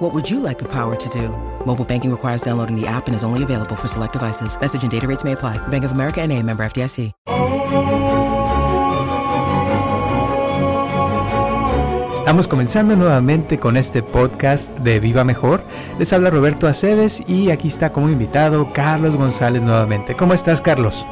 What would you like the power to do? Mobile banking requires downloading the app and is only available for select devices. Message and data rates may apply. Bank of America and a member FDIC. Estamos comenzando nuevamente con este podcast de Viva Mejor. Les habla Roberto Aceves y aquí está como invitado Carlos González nuevamente. ¿Cómo estás, Carlos?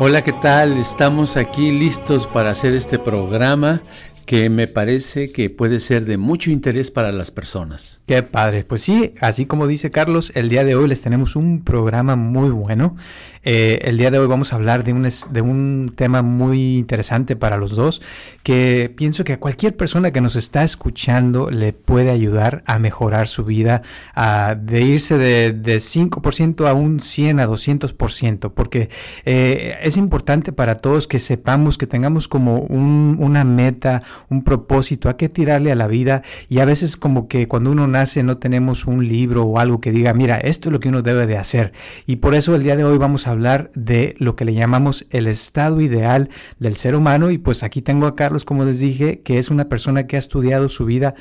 Hola, ¿qué tal? Estamos aquí listos para hacer este programa que me parece que puede ser de mucho interés para las personas. Qué padre. Pues sí, así como dice Carlos, el día de hoy les tenemos un programa muy bueno. Eh, el día de hoy vamos a hablar de un, de un tema muy interesante para los dos, que pienso que a cualquier persona que nos está escuchando le puede ayudar a mejorar su vida, a, de irse de, de 5% a un 100 a 200%, porque eh, es importante para todos que sepamos que tengamos como un, una meta, un propósito a qué tirarle a la vida y a veces como que cuando uno nace no tenemos un libro o algo que diga, mira, esto es lo que uno debe de hacer. Y por eso el día de hoy vamos a hablar de lo que le llamamos el estado ideal del ser humano y pues aquí tengo a Carlos, como les dije, que es una persona que ha estudiado su vida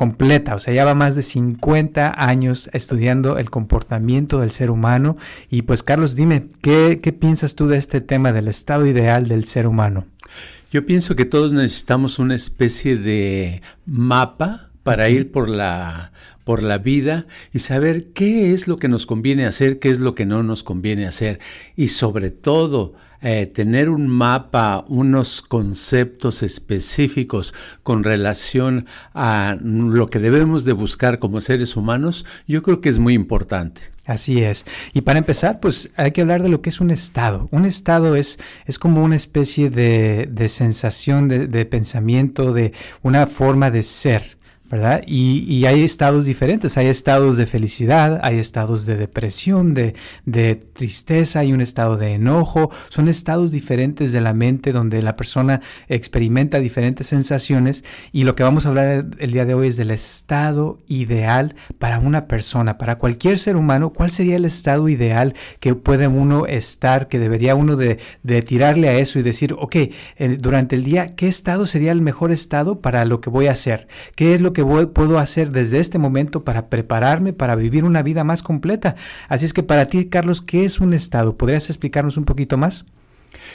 completa, o sea, lleva más de 50 años estudiando el comportamiento del ser humano. Y pues Carlos, dime, ¿qué, qué piensas tú de este tema del estado ideal del ser humano? Yo pienso que todos necesitamos una especie de mapa para ir por la por la vida y saber qué es lo que nos conviene hacer, qué es lo que no nos conviene hacer. Y sobre todo eh, tener un mapa, unos conceptos específicos con relación a lo que debemos de buscar como seres humanos, yo creo que es muy importante. Así es. Y para empezar, pues hay que hablar de lo que es un estado. Un estado es, es como una especie de, de sensación, de, de pensamiento, de una forma de ser. ¿Verdad? Y, y, hay estados diferentes, hay estados de felicidad, hay estados de depresión, de, tristeza, hay un estado de enojo, son estados diferentes de la mente donde la persona experimenta diferentes sensaciones y lo que vamos a hablar el día de hoy es del estado ideal para una persona, para cualquier ser humano, ¿cuál sería el estado ideal que puede uno estar, que debería uno de, de tirarle a eso y decir, ok, eh, durante el día, ¿qué estado sería el mejor estado para lo que voy a hacer? ¿Qué es lo que puedo hacer desde este momento para prepararme para vivir una vida más completa. Así es que para ti, Carlos, ¿qué es un estado? ¿Podrías explicarnos un poquito más?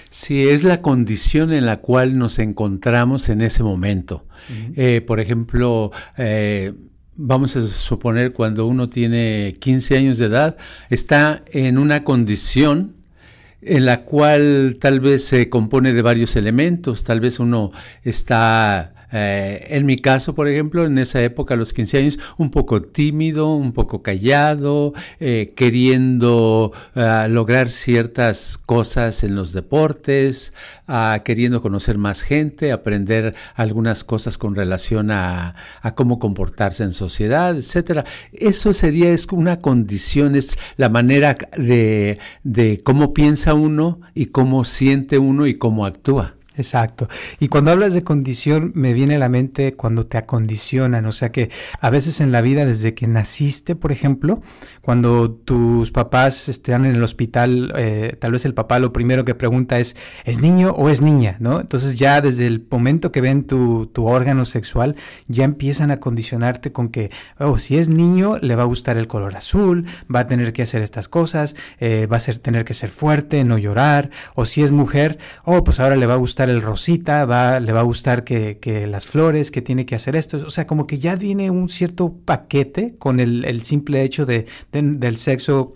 Sí, es la condición en la cual nos encontramos en ese momento. Uh -huh. eh, por ejemplo, eh, vamos a suponer cuando uno tiene 15 años de edad, está en una condición en la cual tal vez se compone de varios elementos, tal vez uno está eh, en mi caso, por ejemplo, en esa época, a los 15 años, un poco tímido, un poco callado, eh, queriendo uh, lograr ciertas cosas en los deportes, uh, queriendo conocer más gente, aprender algunas cosas con relación a, cómo comportarse en sociedad, etcétera. Eso sería es una condición, es la manera de, de cómo piensa uno y cómo siente uno y cómo actúa. Exacto. Y cuando hablas de condición, me viene a la mente cuando te acondicionan. O sea que a veces en la vida, desde que naciste, por ejemplo, cuando tus papás están en el hospital, eh, tal vez el papá lo primero que pregunta es, ¿es niño o es niña? ¿No? Entonces ya desde el momento que ven tu, tu órgano sexual, ya empiezan a condicionarte con que, oh, si es niño, le va a gustar el color azul, va a tener que hacer estas cosas, eh, va a ser, tener que ser fuerte, no llorar. O si es mujer, oh, pues ahora le va a gustar el rosita, va, le va a gustar que, las flores, que tiene que hacer esto. O sea, como que ya viene un cierto paquete con el, simple hecho de, del sexo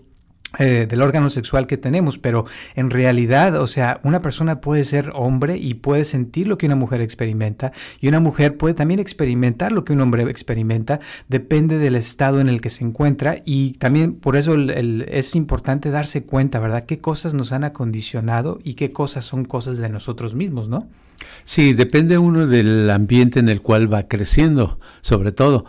eh, del órgano sexual que tenemos, pero en realidad, o sea, una persona puede ser hombre y puede sentir lo que una mujer experimenta y una mujer puede también experimentar lo que un hombre experimenta, depende del estado en el que se encuentra y también por eso es importante darse cuenta, ¿verdad? ¿Qué cosas nos han acondicionado y qué cosas son cosas de nosotros mismos, ¿no? Sí, depende uno del ambiente en el cual va creciendo, sobre todo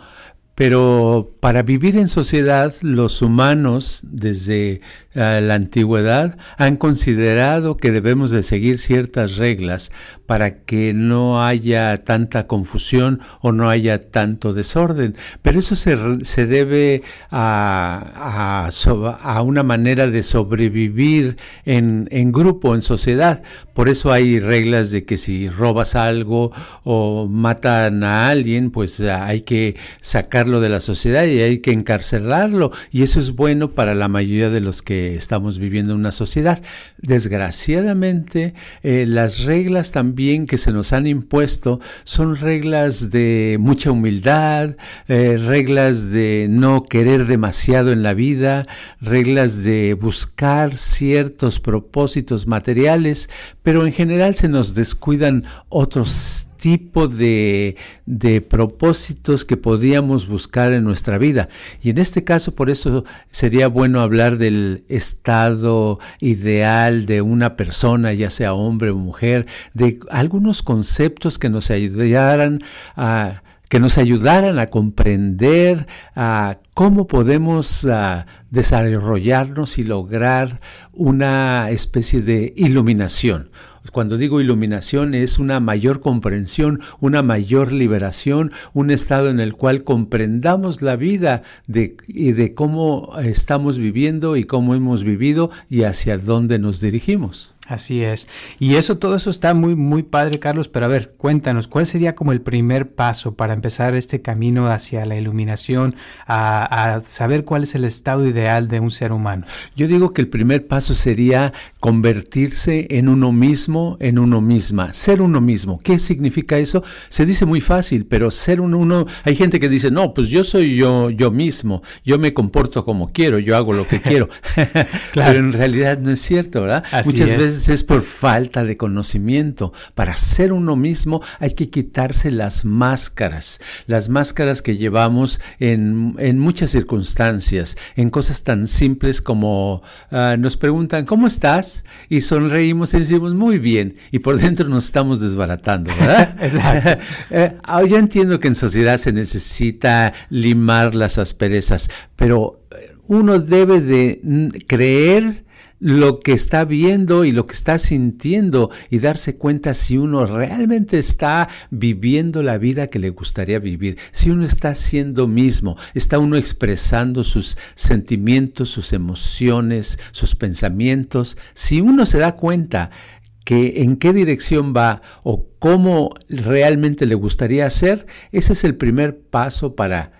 Pero para vivir en sociedad, los humanos desde eh, la antigüedad han considerado que debemos de seguir ciertas reglas para que no haya tanta confusión o no haya tanto desorden. Pero eso se, se debe a, a, una manera de sobrevivir en, en grupo, en sociedad. Por eso hay reglas de que si robas algo o matan a alguien, pues hay que sacarlo de la sociedad y hay que encarcelarlo. Y eso es bueno para la mayoría de los que estamos viviendo en una sociedad. Desgraciadamente, eh, las reglas también que se nos han impuesto son reglas de mucha humildad, eh, reglas de no querer demasiado en la vida, reglas de buscar ciertos propósitos materiales, pero en general se nos descuidan otros tipo de, de, propósitos que podíamos buscar en nuestra vida. Y en este caso, por eso sería bueno hablar del estado ideal de una persona, ya sea hombre o mujer, de algunos conceptos que nos ayudaran a que nos ayudaran a comprender a cómo podemos desarrollarnos y lograr una especie de iluminación cuando digo iluminación es una mayor comprensión, una mayor liberación, un estado en el cual comprendamos la vida de, y de cómo estamos viviendo y cómo hemos vivido y hacia dónde nos dirigimos. Así es. Y eso, todo eso está muy, muy padre, Carlos. Pero a ver, cuéntanos, ¿cuál sería como el primer paso para empezar este camino hacia la iluminación, a, a, saber cuál es el estado ideal de un ser humano? Yo digo que el primer paso sería convertirse en uno mismo, en uno misma, ser uno mismo. ¿Qué significa eso? Se dice muy fácil, pero ser uno, uno, hay gente que dice, no, pues yo soy yo, yo mismo, yo me comporto como quiero, yo hago lo que quiero. claro. Pero en realidad no es cierto, ¿verdad? Muchas veces es por falta de conocimiento. Para ser uno mismo hay que quitarse las máscaras, las máscaras que llevamos en, en muchas circunstancias, en cosas tan simples como uh, nos preguntan, ¿cómo estás? Y sonreímos y decimos, muy bien, y por dentro nos estamos desbaratando, ¿verdad? Exacto. eh, yo entiendo que en sociedad se necesita limar las asperezas, pero uno debe de creer lo que está viendo y lo que está sintiendo y darse cuenta si uno realmente está viviendo la vida que le gustaría vivir, si uno está siendo mismo, está uno expresando sus sentimientos, sus emociones, sus pensamientos, si uno se da cuenta que en qué dirección va o cómo realmente le gustaría hacer, ese es el primer paso para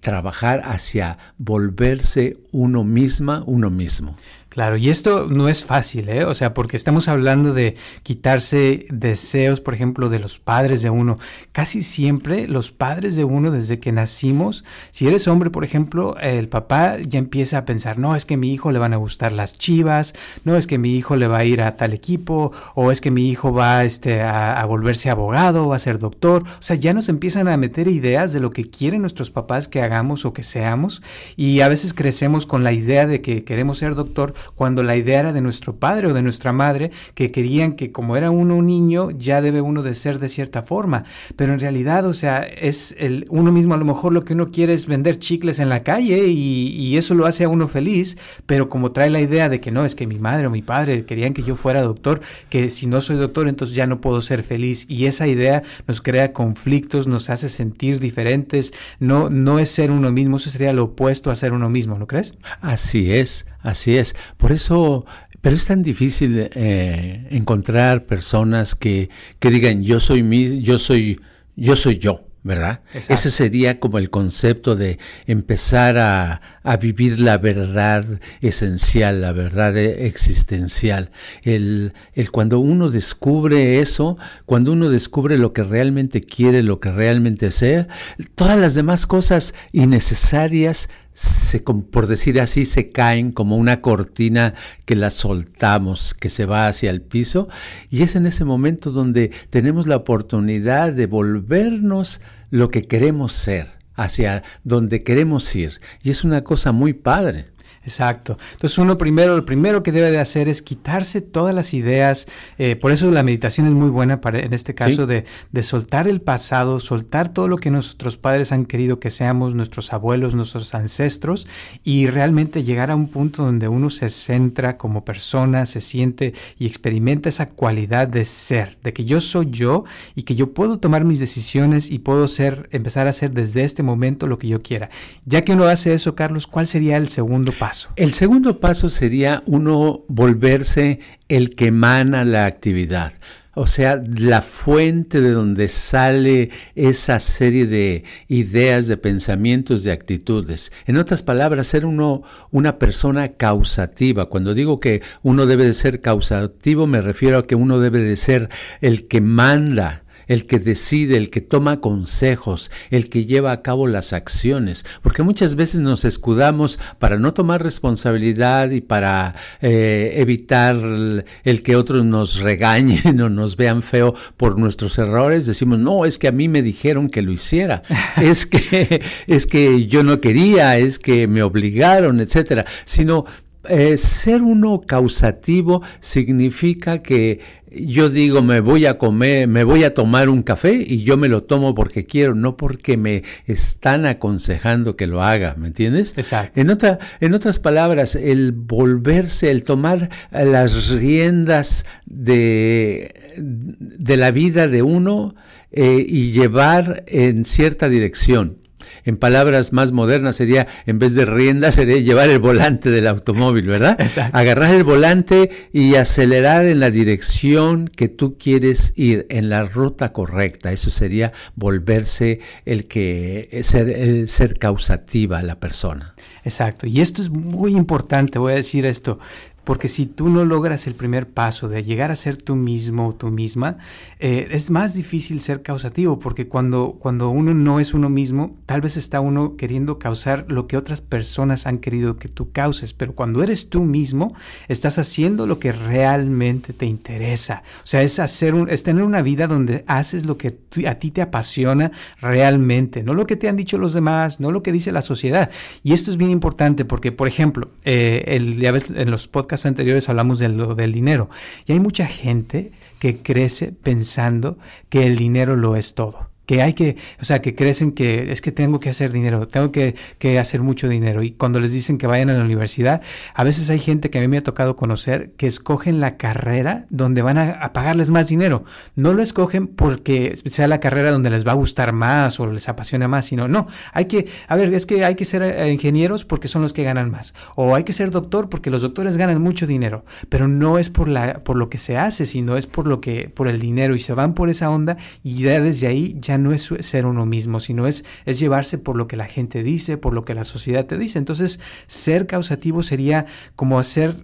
trabajar hacia volverse uno misma, uno mismo. Claro, y esto no es fácil, ¿eh? O sea, porque estamos hablando de quitarse deseos, por ejemplo, de los padres de uno. Casi siempre los padres de uno, desde que nacimos, si eres hombre, por ejemplo, el papá ya empieza a pensar, no, es que a mi hijo le van a gustar las chivas, no, es que mi hijo le va a ir a tal equipo, o es que mi hijo va este, a, a volverse abogado, o a ser doctor. O sea, ya nos empiezan a meter ideas de lo que quieren nuestros papás que hagamos o que seamos, y a veces crecemos con la idea de que queremos ser doctor cuando la idea era de nuestro padre o de nuestra madre, que querían que como era uno un niño, ya debe uno de ser de cierta forma. Pero en realidad, o sea, es el, uno mismo a lo mejor lo que uno quiere es vender chicles en la calle y, y eso lo hace a uno feliz, pero como trae la idea de que no, es que mi madre o mi padre querían que yo fuera doctor, que si no soy doctor entonces ya no puedo ser feliz y esa idea nos crea conflictos, nos hace sentir diferentes, no, no es ser uno mismo, eso sería lo opuesto a ser uno mismo, ¿no crees? Así es, así es. Por eso, pero es tan difícil eh, encontrar personas que, que digan yo soy mi, yo soy, yo soy yo. ¿verdad? Ese sería como el concepto de empezar a, a, vivir la verdad esencial, la verdad existencial. El, el cuando uno descubre eso, cuando uno descubre lo que realmente quiere, lo que realmente sea, todas las demás cosas innecesarias se, por decir así, se caen como una cortina que la soltamos, que se va hacia el piso, y es en ese momento donde tenemos la oportunidad de volvernos lo que queremos ser, hacia donde queremos ir, y es una cosa muy padre. Exacto. Entonces uno primero, lo primero que debe de hacer es quitarse todas las ideas. Eh, por eso la meditación es muy buena para, en este caso, de, de, soltar el pasado, soltar todo lo que nuestros padres han querido que seamos, nuestros abuelos, nuestros ancestros, y realmente llegar a un punto donde uno se centra como persona, se siente y experimenta esa cualidad de ser, de que yo soy yo y que yo puedo tomar mis decisiones y puedo ser, empezar a hacer desde este momento lo que yo quiera. Ya que uno hace eso, Carlos, ¿cuál sería el segundo paso? El segundo paso sería uno volverse el que emana la actividad. O sea, la fuente de donde sale esa serie de ideas, de pensamientos, de actitudes. En otras palabras, ser uno una persona causativa. Cuando digo que uno debe de ser causativo, me refiero a que uno debe de ser el que manda, el que decide, el que toma consejos, el que lleva a cabo las acciones, porque muchas veces nos escudamos para no tomar responsabilidad y para eh, evitar el que otros nos regañen o nos vean feo por nuestros errores, decimos, no, es que a mí me dijeron que lo hiciera, es que, es que yo no quería, es que me obligaron, etcétera, sino eh, ser uno causativo significa que yo digo me voy a comer, me voy a tomar un café y yo me lo tomo porque quiero, no porque me están aconsejando que lo haga, ¿me entiendes? Exacto. En, otra, en otras palabras, el volverse, el tomar las riendas de, de la vida de uno eh, y llevar en cierta dirección en palabras más modernas sería, en vez de rienda, sería llevar el volante del automóvil, ¿verdad? Agarrar el volante y acelerar en la dirección que tú quieres ir, en la ruta correcta. Eso sería volverse el que, ser, ser causativa la persona. Exacto. Y esto es muy importante, voy a decir esto. Porque si tú no logras el primer paso de llegar a ser tú mismo o tú misma, eh, es más difícil ser causativo, porque cuando, cuando uno no es uno mismo, tal vez está uno queriendo causar lo que otras personas han querido que tú causes, pero cuando eres tú mismo, estás haciendo lo que realmente te interesa. O sea, es, hacer es tener una vida donde haces lo que a ti te apasiona realmente, no lo que te han dicho los demás, no lo que dice la sociedad. Y esto es bien importante porque, por ejemplo, eh, el, ya ves, en los podcasts anteriores hablamos de lo del dinero. Y hay mucha gente que crece pensando que el dinero lo es todo que hay que, o sea, que crecen que es que tengo que hacer dinero, tengo que, que, hacer mucho dinero. Y cuando les dicen que vayan a la universidad, a veces hay gente que a mí me ha tocado conocer que escogen la carrera donde van a, pagarles más dinero. No lo escogen porque sea la carrera donde les va a gustar más o les apasiona más, sino no, hay que, a ver, es que hay que ser eh, ingenieros porque son los que ganan más. O hay que ser doctor porque los doctores ganan mucho dinero. Pero no es por, la, por lo que se hace, sino es por lo que, por el dinero. Y se van por esa onda y ya desde ahí ya no es ser uno mismo, sino es, es llevarse por lo que la gente dice, por lo que la sociedad te dice. Entonces, ser causativo sería como hacer,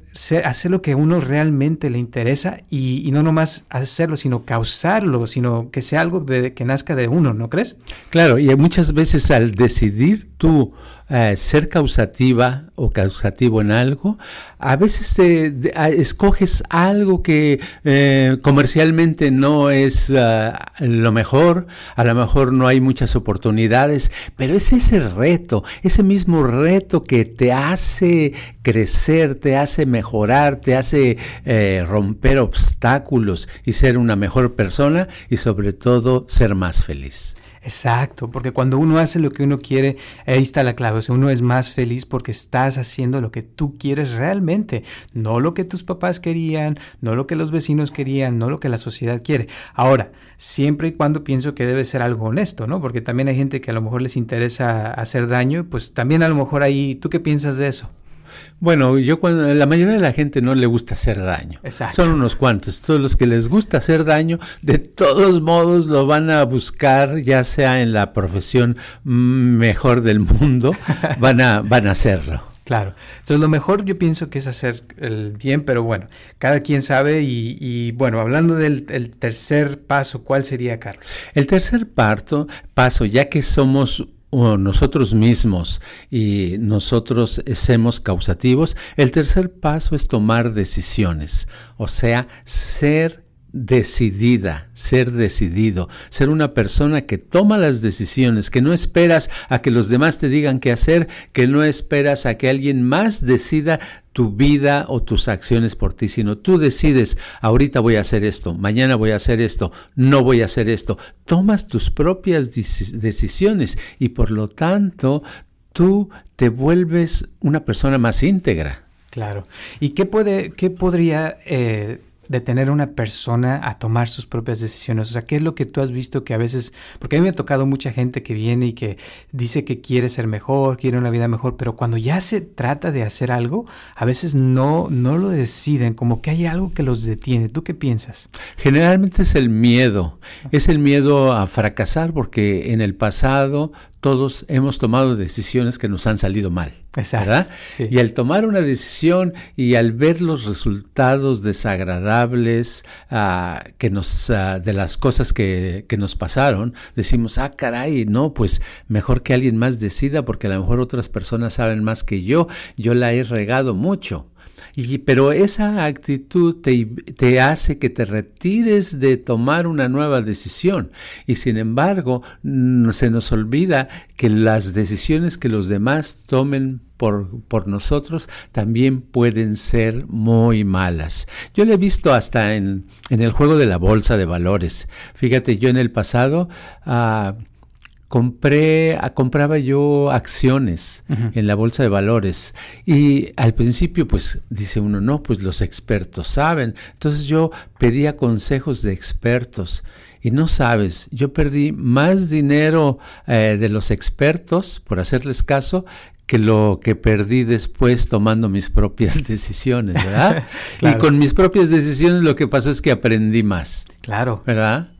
hacer lo que a uno realmente le interesa y, y, no nomás hacerlo, sino causarlo, sino que sea algo de, que nazca de uno, ¿no crees? Claro, y muchas veces al decidir tú eh, ser causativa o causativo en algo, a veces te, escoges algo que eh, comercialmente no es ah, lo mejor, a lo mejor no hay muchas oportunidades, pero es ese reto, ese mismo reto que te hace crecer, te hace mejorar, te hace eh, romper obstáculos y ser una mejor persona y sobre todo ser más feliz. Exacto, porque cuando uno hace lo que uno quiere, ahí está la clave. O sea, uno es más feliz porque estás haciendo lo que tú quieres realmente, no lo que tus papás querían, no lo que los vecinos querían, no lo que la sociedad quiere. Ahora, siempre y cuando pienso que debe ser algo honesto, ¿no? Porque también hay gente que a lo mejor les interesa hacer daño, pues también a lo mejor ahí, ¿tú qué piensas de eso? Bueno, yo cuando la mayoría de la gente no le gusta hacer daño. Son unos cuantos. Todos los que les gusta hacer daño, de todos modos lo van a buscar, ya sea en la profesión mejor del mundo, van a, van a hacerlo. Claro. Entonces lo mejor yo pienso que es hacer el bien, pero bueno, cada quien sabe y, y bueno, hablando del tercer paso, ¿cuál sería, Carlos? El tercer parto, paso, ya que somos nosotros mismos y nosotros somos causativos, el tercer paso es tomar decisiones, o sea, ser decidida, ser decidido, ser una persona que toma las decisiones, que no esperas a que los demás te digan qué hacer, que no esperas a que alguien más decida tu vida o tus acciones por ti, sino tú decides, ahorita voy a hacer esto, mañana voy a hacer esto, no voy a hacer esto. Tomas tus propias decisiones y por lo tanto tú te vuelves una persona más íntegra. Claro. ¿Y qué puede, qué podría eh, detener a una persona a tomar sus propias decisiones? O sea, ¿qué es lo que tú has visto que a veces, porque a mí me ha tocado mucha gente que viene y que dice que quiere ser mejor, quiere una vida mejor, pero cuando ya se trata de hacer algo, a veces no, no lo deciden, como que hay algo que los detiene. ¿Tú qué piensas? Generalmente es el miedo, es el miedo a fracasar porque en el pasado todos hemos tomado decisiones que nos han salido mal. ¿verdad? Y al tomar una decisión y al ver los resultados desagradables ah, que nos, ah, de las cosas que, que, nos pasaron, decimos, ah, caray, no, pues mejor que alguien más decida porque a lo mejor otras personas saben más que yo, yo la he regado mucho pero esa actitud te, te, hace que te retires de tomar una nueva decisión. Y sin embargo, se nos olvida que las decisiones que los demás tomen por, por, nosotros también pueden ser muy malas. Yo lo he visto hasta en, en, el juego de la bolsa de valores. Fíjate, yo en el pasado... Uh, compré, compraba yo acciones en la bolsa de valores y al principio pues dice uno, no, pues los expertos saben. Entonces yo pedía consejos de expertos y no sabes, yo perdí más dinero eh, de los expertos por hacerles caso que lo que perdí después tomando mis propias decisiones, ¿verdad? Y con mis propias decisiones lo que pasó es que aprendí más. Claro. ¿Verdad?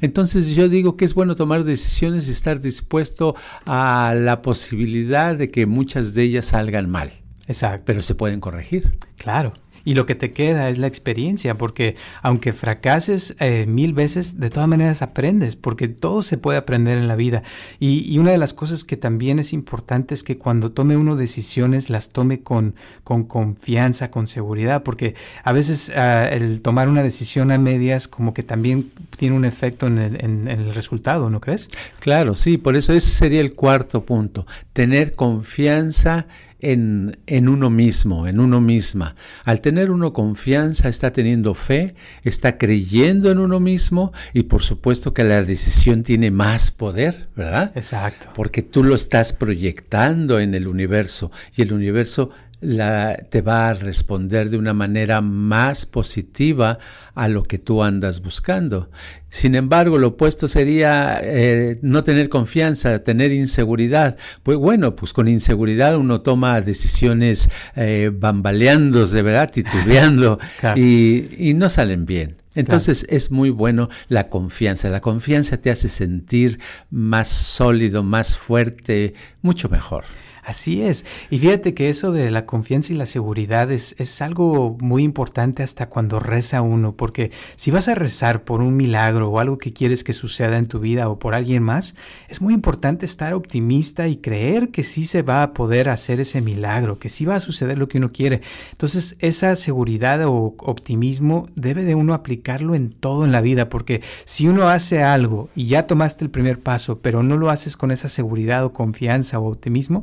Entonces yo digo que es bueno tomar decisiones y estar dispuesto a la posibilidad de que muchas de ellas salgan mal. Exacto. Pero se pueden corregir. Claro. Y lo que te queda es la experiencia, porque aunque fracases eh, mil veces, de todas maneras aprendes, porque todo se puede aprender en la vida. Y, una de las cosas que también es importante es que cuando tome uno decisiones, las tome con, con confianza, con seguridad, porque a veces ah, el tomar una decisión a medias como que también tiene un efecto en el, en el resultado, ¿no crees? Claro, sí, por eso ese sería el cuarto punto, tener confianza en, en, uno mismo, en uno misma. Al tener uno confianza, está teniendo fe, está creyendo en uno mismo y por supuesto que la decisión tiene más poder, ¿verdad? Exacto. Porque tú lo estás proyectando en el universo y el universo la, te va a responder de una manera más positiva a lo que tú andas buscando. Sin embargo, lo opuesto sería eh, no tener confianza, tener inseguridad. Pues bueno, pues con inseguridad uno toma decisiones eh, bambaleándose, ¿verdad? Titubeando y, y no salen bien. Entonces es muy bueno la confianza. La confianza te hace sentir más sólido, más fuerte, mucho mejor. Así es. Y fíjate que eso de la confianza y la seguridad es, es, algo muy importante hasta cuando reza uno, porque si vas a rezar por un milagro o algo que quieres que suceda en tu vida o por alguien más, es muy importante estar optimista y creer que sí se va a poder hacer ese milagro, que sí va a suceder lo que uno quiere. Entonces, esa seguridad o optimismo debe de uno aplicarlo en todo en la vida, porque si uno hace algo y ya tomaste el primer paso, pero no lo haces con esa seguridad o confianza o optimismo,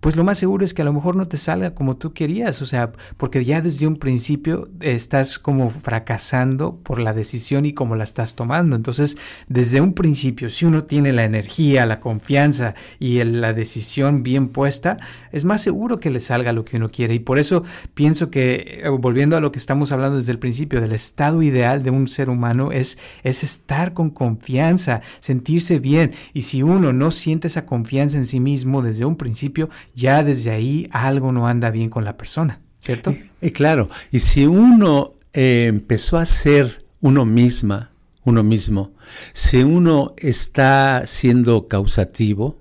pues lo más seguro es que a lo mejor no te salga como tú querías, o sea, porque ya desde un principio estás como fracasando por la decisión y como la estás tomando. Entonces, desde un principio, si uno tiene la energía, la confianza y la decisión bien puesta, es más seguro que le salga lo que uno quiere. Y por eso pienso que, eh, volviendo a lo que estamos hablando desde el principio, del estado ideal de un ser humano es, es estar con confianza, sentirse bien. Y si uno no siente esa confianza en sí mismo desde un principio, ya desde ahí algo no anda bien con la persona, ¿cierto? Y, claro, y si uno eh, empezó a ser uno misma, uno mismo, si uno está siendo causativo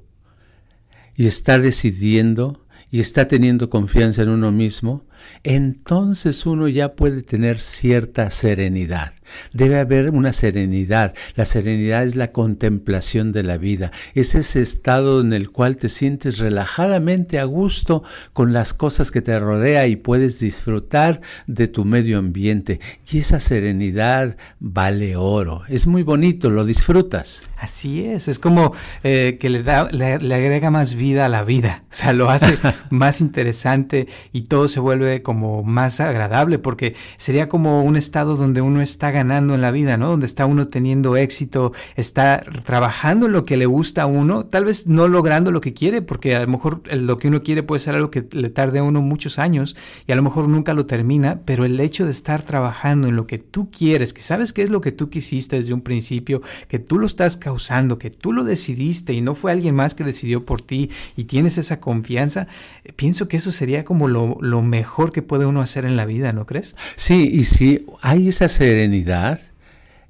y está decidiendo y está teniendo confianza en uno mismo, entonces uno ya puede tener cierta serenidad. Debe haber una serenidad. La serenidad es la contemplación de la vida. Es ese estado en el cual te sientes relajadamente a gusto con las cosas que te rodea y puedes disfrutar de tu medio ambiente. Y esa serenidad vale oro. Es muy bonito, lo disfrutas. Así es, es como eh, que le, da, le, agrega más vida a la vida, o sea, lo hace más interesante y todo se vuelve como más agradable porque sería como un estado donde uno está ganando en la vida, ¿no? Donde está uno teniendo éxito, está trabajando en lo que le gusta a uno, tal vez no logrando lo que quiere, porque a lo mejor lo que uno quiere puede ser algo que le tarde a uno muchos años y a lo mejor nunca lo termina, pero el hecho de estar trabajando en lo que tú quieres, que sabes qué es lo que tú quisiste desde un principio, que tú lo estás causando, que tú lo decidiste y no fue alguien más que decidió por ti y tienes esa confianza, eh, pienso que eso sería como lo, lo mejor que puede uno hacer en la vida, ¿no crees? Sí, y si hay esa serenidad,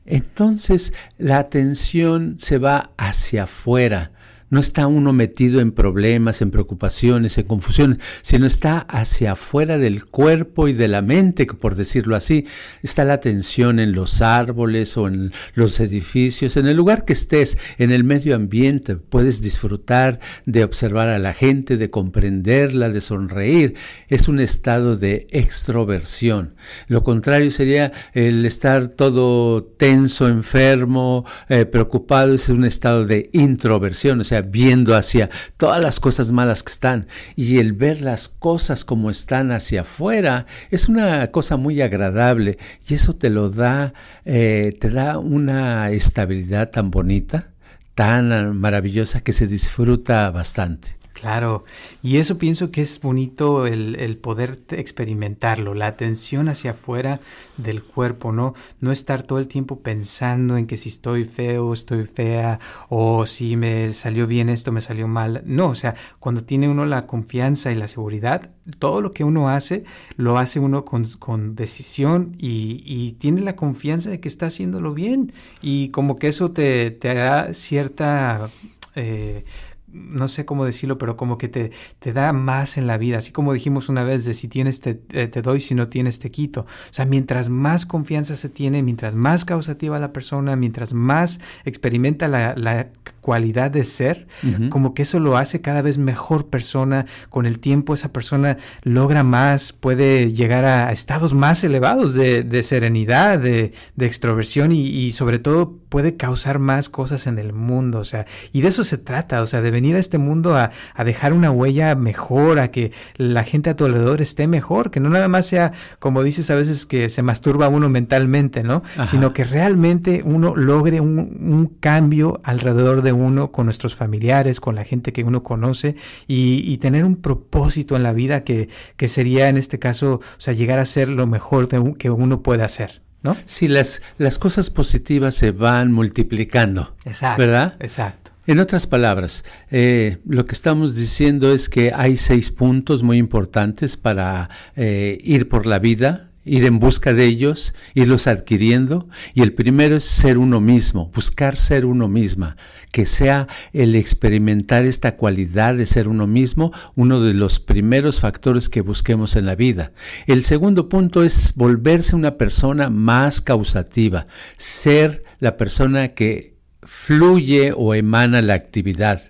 entonces la atención se va hacia afuera no está uno metido en problemas, en preocupaciones, en confusiones, sino está hacia afuera del cuerpo y de la mente, por decirlo así. Está la atención en los árboles o en los edificios, en el lugar que estés, en el medio ambiente. Puedes disfrutar de observar a la gente, de comprenderla, de sonreír. Es un estado de extroversión. Lo contrario sería el estar todo tenso, enfermo, eh, preocupado, es un estado de introversión, o sea, viendo hacia todas las cosas malas que están. Y el ver las cosas como están hacia afuera es una cosa muy agradable y eso te lo da, eh, te da una estabilidad tan bonita, tan maravillosa que se disfruta bastante. Claro, y eso pienso que es bonito el, el, poder experimentarlo, la atención hacia afuera del cuerpo, ¿no? No estar todo el tiempo pensando en que si estoy feo, estoy fea, o si me salió bien esto, me salió mal. No, o sea, cuando tiene uno la confianza y la seguridad, todo lo que uno hace, lo hace uno con, con decisión y, y, tiene la confianza de que está haciéndolo bien. Y como que eso te, te da cierta... Eh, no sé cómo decirlo, pero como que te, te, da más en la vida, así como dijimos una vez de si tienes te, eh, te, doy, si no tienes te quito. O sea, mientras más confianza se tiene, mientras más causativa la persona, mientras más experimenta la, la cualidad de ser, como que eso lo hace cada vez mejor persona. Con el tiempo esa persona logra más, puede llegar a, estados más elevados de, de serenidad, de, de extroversión y, y, sobre todo puede causar más cosas en el mundo. O sea, y de eso se trata, o sea, de venir a este mundo a, a dejar una huella mejor, a que la gente a tu alrededor esté mejor, que no nada más sea, como dices a veces, que se masturba uno mentalmente, ¿no? Sino que realmente uno logre un, un cambio alrededor de uno, con nuestros familiares, con la gente que uno conoce y, tener un propósito en la vida que, que, sería en este caso, o sea, llegar a ser lo mejor de que uno puede hacer. ¿No? Sí, las, las cosas positivas se van multiplicando. Exacto. ¿Verdad? Exacto. En otras palabras, eh, lo que estamos diciendo es que hay seis puntos muy importantes para eh, ir por la vida, ir en busca de ellos, irlos adquiriendo. Y el primero es ser uno mismo, buscar ser uno misma, que sea el experimentar esta cualidad de ser uno mismo uno de los primeros factores que busquemos en la vida. El segundo punto es volverse una persona más causativa, ser la persona que fluye o emana la actividad,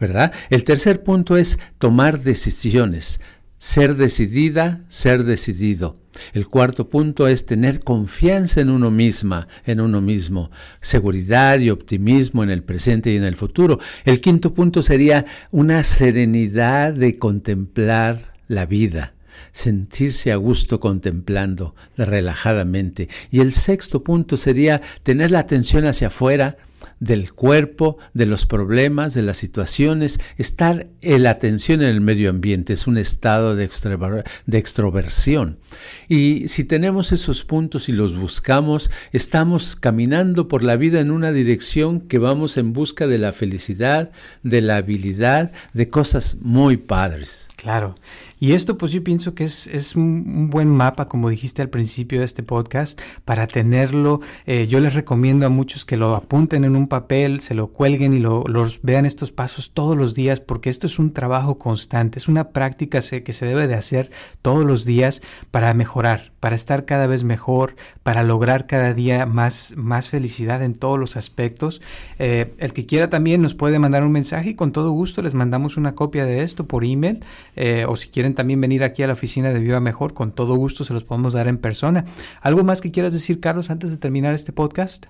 ¿verdad? El tercer punto es tomar decisiones, ser decidida, ser decidido. El cuarto punto es tener confianza en uno misma, en uno mismo, seguridad y optimismo en el presente y en el futuro. El quinto punto sería una serenidad de contemplar la vida sentirse a gusto contemplando relajadamente. Y el sexto punto sería tener la atención hacia afuera, del cuerpo, de los problemas, de las situaciones. Estar en la atención en el medio ambiente es un estado de, de extroversión. Y si tenemos esos puntos y los buscamos, estamos caminando por la vida en una dirección que vamos en busca de la felicidad, de la habilidad, de cosas muy padres. Claro. Y esto pues yo pienso que es, es un, buen mapa, como dijiste al principio de este podcast, para tenerlo. Eh, yo les recomiendo a muchos que lo apunten en un papel, se lo cuelguen y lo, los vean estos pasos todos los días, porque esto es un trabajo constante, es una práctica que se debe de hacer todos los días para mejorar, para estar cada vez mejor, para lograr cada día más, más felicidad en todos los aspectos. Eh, el que quiera también nos puede mandar un mensaje y con todo gusto les mandamos una copia de esto por email eh, o si quieren también venir aquí a la oficina de Viva Mejor, con todo gusto se los podemos dar en persona. ¿Algo más que quieras decir, Carlos, antes de terminar este podcast?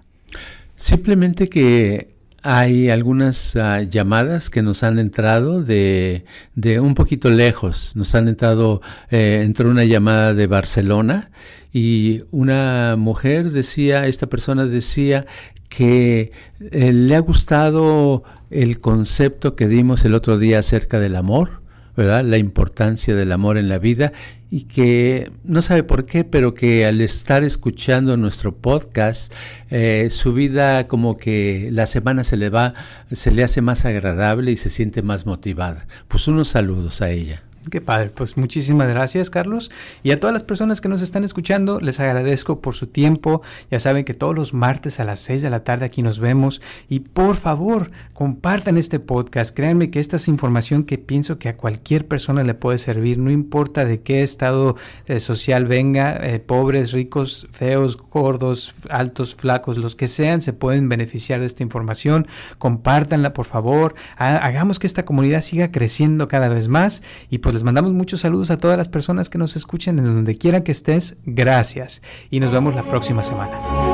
Simplemente que hay algunas ah, llamadas que nos han entrado de, de, un poquito lejos. Nos han entrado, eh, entró una llamada de Barcelona y una mujer decía, esta persona decía que eh, le ha gustado el concepto que dimos el otro día acerca del amor, ¿verdad? La importancia del amor en la vida y que no sabe por qué, pero que al estar escuchando nuestro podcast, eh, su vida como que la semana se le va, se le hace más agradable y se siente más motivada. Pues unos saludos a ella. Qué padre, pues muchísimas gracias Carlos. Y a todas las personas que nos están escuchando les agradezco por su tiempo, ya saben que todos los martes a las 6 de la tarde aquí nos vemos. Y por favor compartan este podcast, créanme que esta es información que pienso que a cualquier persona le puede servir, no importa de qué estado eh, social venga, eh, pobres, ricos, feos, gordos, altos, flacos, los que sean se pueden beneficiar de esta información, compártanla por favor, hagamos que esta comunidad siga creciendo cada vez más. Y pues les mandamos muchos saludos a todas las personas que nos escuchen en donde quiera que estés. Gracias y nos vemos la próxima semana.